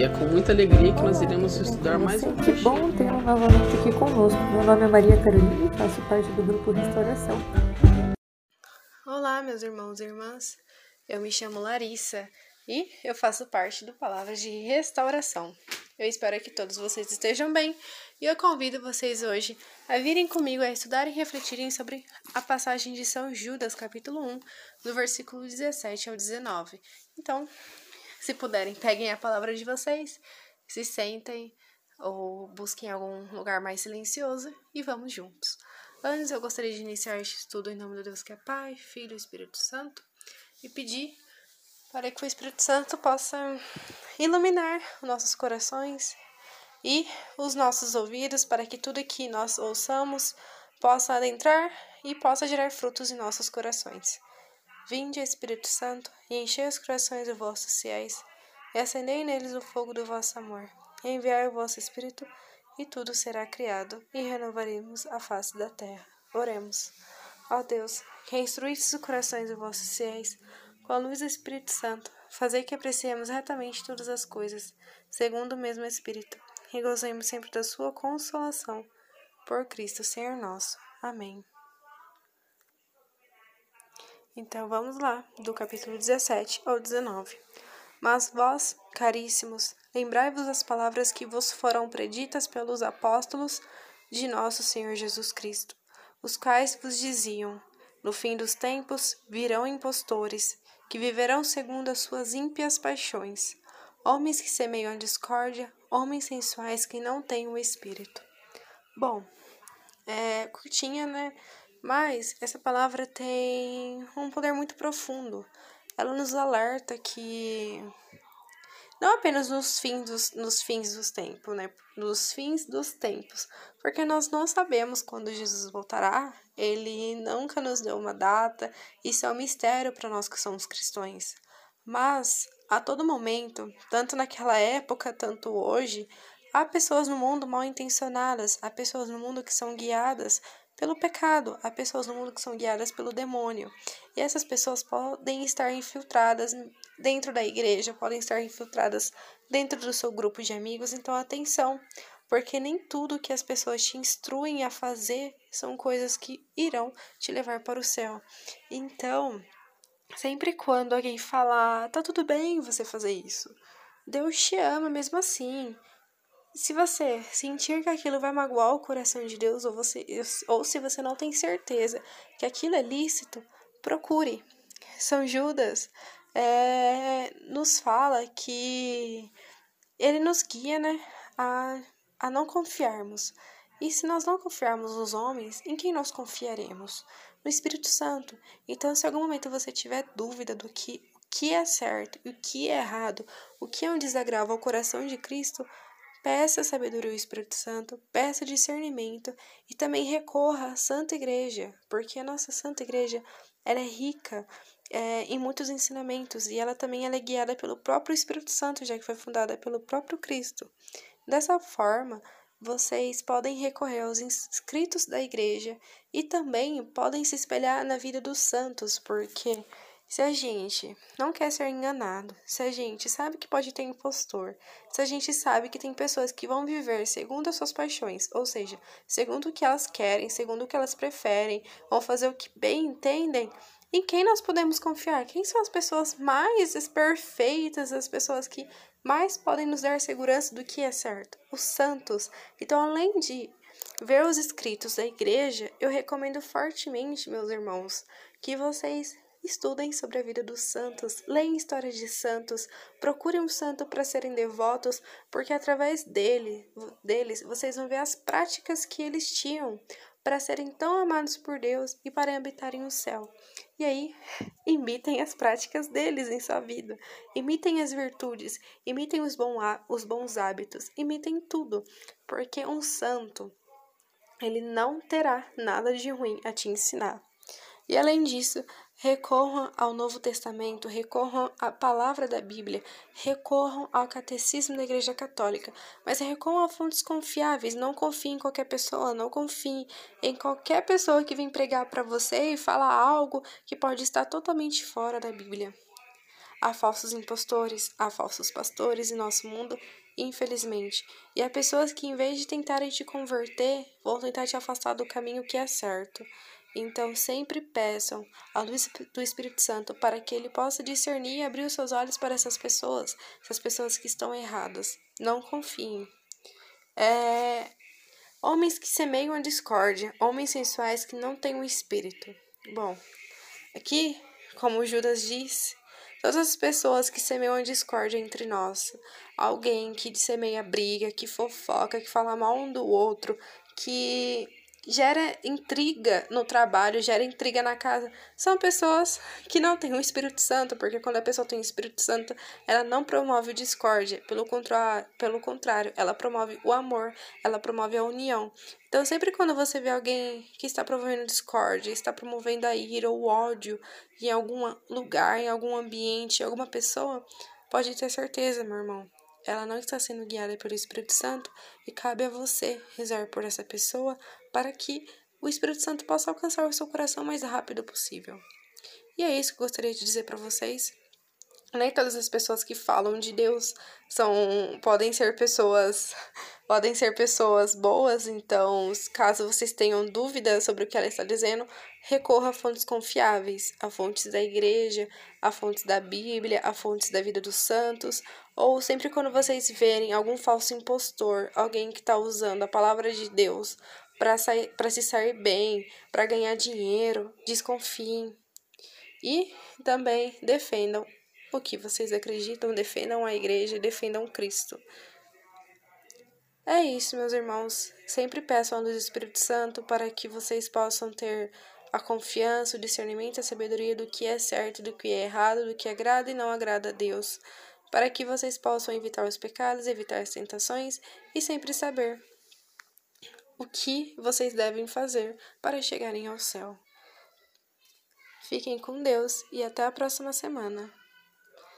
e é com muita alegria que nós iremos estudar mais um Que bom tê-lo novamente aqui conosco. Meu nome é Maria Carolina e faço parte do grupo Restauração. Olá, meus irmãos e irmãs. Eu me chamo Larissa e eu faço parte do Palavras de Restauração. Eu espero que todos vocês estejam bem e eu convido vocês hoje a virem comigo a estudar e refletirem sobre a passagem de São Judas, capítulo 1, do versículo 17 ao 19. Então, se puderem, peguem a palavra de vocês, se sentem ou busquem algum lugar mais silencioso e vamos juntos. Antes, eu gostaria de iniciar este estudo em nome do Deus que é Pai, Filho e Espírito Santo e pedir para que o Espírito Santo possa iluminar nossos corações e os nossos ouvidos para que tudo que nós ouçamos possa adentrar e possa gerar frutos em nossos corações. Vinde, Espírito Santo, e enchei os corações dos vossos fiéis, e acendei neles o fogo do vosso amor. Enviai o vosso Espírito, e tudo será criado, e renovaremos a face da terra. Oremos. Ó Deus, que instruísse os corações dos vossos fiéis, com a luz do Espírito Santo, fazei que apreciemos retamente todas as coisas, segundo o mesmo Espírito, e gozemos sempre da sua consolação. Por Cristo, Senhor nosso. Amém. Então vamos lá, do capítulo 17 ao 19. Mas vós, caríssimos, lembrai-vos das palavras que vos foram preditas pelos apóstolos de nosso Senhor Jesus Cristo, os quais vos diziam: No fim dos tempos virão impostores, que viverão segundo as suas ímpias paixões, homens que semeiam a discórdia, homens sensuais que não têm o espírito. Bom, é curtinha, né? Mas essa palavra tem um poder muito profundo. Ela nos alerta que não apenas nos fins dos, nos fins dos tempos, né? Nos fins dos tempos, porque nós não sabemos quando Jesus voltará. Ele nunca nos deu uma data. Isso é um mistério para nós que somos cristãos. Mas a todo momento, tanto naquela época, tanto hoje, há pessoas no mundo mal intencionadas, há pessoas no mundo que são guiadas pelo pecado, há pessoas no mundo que são guiadas pelo demônio. E essas pessoas podem estar infiltradas dentro da igreja, podem estar infiltradas dentro do seu grupo de amigos. Então, atenção, porque nem tudo que as pessoas te instruem a fazer são coisas que irão te levar para o céu. Então, sempre quando alguém falar, tá tudo bem você fazer isso, Deus te ama mesmo assim. Se você sentir que aquilo vai magoar o coração de Deus, ou, você, ou se você não tem certeza que aquilo é lícito, procure. São Judas é, nos fala que ele nos guia né, a, a não confiarmos. E se nós não confiarmos nos homens, em quem nós confiaremos? No Espírito Santo. Então, se em algum momento você tiver dúvida do que, o que é certo e o que é errado, o que é um desagravo ao coração de Cristo, Peça sabedoria ao Espírito Santo, peça discernimento e também recorra à Santa Igreja, porque a nossa Santa Igreja ela é rica é, em muitos ensinamentos e ela também ela é guiada pelo próprio Espírito Santo, já que foi fundada pelo próprio Cristo. Dessa forma, vocês podem recorrer aos inscritos da igreja e também podem se espelhar na vida dos santos, porque se a gente não quer ser enganado, se a gente sabe que pode ter impostor, se a gente sabe que tem pessoas que vão viver segundo as suas paixões, ou seja, segundo o que elas querem, segundo o que elas preferem, vão fazer o que bem entendem, em quem nós podemos confiar? Quem são as pessoas mais perfeitas, as pessoas que mais podem nos dar segurança do que é certo? Os santos. Então, além de ver os escritos da igreja, eu recomendo fortemente, meus irmãos, que vocês Estudem sobre a vida dos santos, leiam histórias de santos, procurem um santo para serem devotos, porque através dele, deles vocês vão ver as práticas que eles tinham para serem tão amados por Deus e para habitarem o céu. E aí, imitem as práticas deles em sua vida. Imitem as virtudes, imitem os, os bons hábitos, imitem tudo. Porque um santo, ele não terá nada de ruim a te ensinar. E além disso, recorram ao Novo Testamento, recorram à palavra da Bíblia, recorram ao catecismo da Igreja Católica, mas recorram a fontes confiáveis. Não confie em qualquer pessoa, não confie em qualquer pessoa que vem pregar para você e falar algo que pode estar totalmente fora da Bíblia. Há falsos impostores, há falsos pastores em nosso mundo, infelizmente. E há pessoas que, em vez de tentarem te converter, vão tentar te afastar do caminho que é certo. Então, sempre peçam a luz do Espírito Santo para que ele possa discernir e abrir os seus olhos para essas pessoas, essas pessoas que estão erradas. Não confiem. É... Homens que semeiam a discórdia, homens sensuais que não têm o um espírito. Bom, aqui, como Judas diz, todas as pessoas que semeiam a discórdia entre nós, alguém que semeia briga, que fofoca, que fala mal um do outro, que gera intriga no trabalho, gera intriga na casa. São pessoas que não têm o Espírito Santo, porque quando a pessoa tem o Espírito Santo, ela não promove discórdia, pelo, contra pelo contrário, ela promove o amor, ela promove a união. Então, sempre quando você vê alguém que está promovendo discórdia, está promovendo a ira ou o ódio em algum lugar, em algum ambiente, em alguma pessoa, pode ter certeza, meu irmão, ela não está sendo guiada pelo Espírito Santo e cabe a você rezar por essa pessoa para que o Espírito Santo possa alcançar o seu coração o mais rápido possível. E é isso que gostaria de dizer para vocês. Nem todas as pessoas que falam de Deus são podem ser pessoas podem ser pessoas boas, então, caso vocês tenham dúvidas sobre o que ela está dizendo, recorra a fontes confiáveis, a fontes da igreja, a fontes da Bíblia, a fontes da vida dos santos, ou sempre quando vocês verem algum falso impostor, alguém que está usando a palavra de Deus para se sair bem, para ganhar dinheiro, desconfiem. E também defendam o que vocês acreditam, defendam a igreja, defendam Cristo. É isso, meus irmãos. Sempre peço a luz do Espírito Santo para que vocês possam ter a confiança, o discernimento, a sabedoria do que é certo, do que é errado, do que agrada e não agrada a Deus, para que vocês possam evitar os pecados, evitar as tentações e sempre saber o que vocês devem fazer para chegarem ao céu. Fiquem com Deus e até a próxima semana.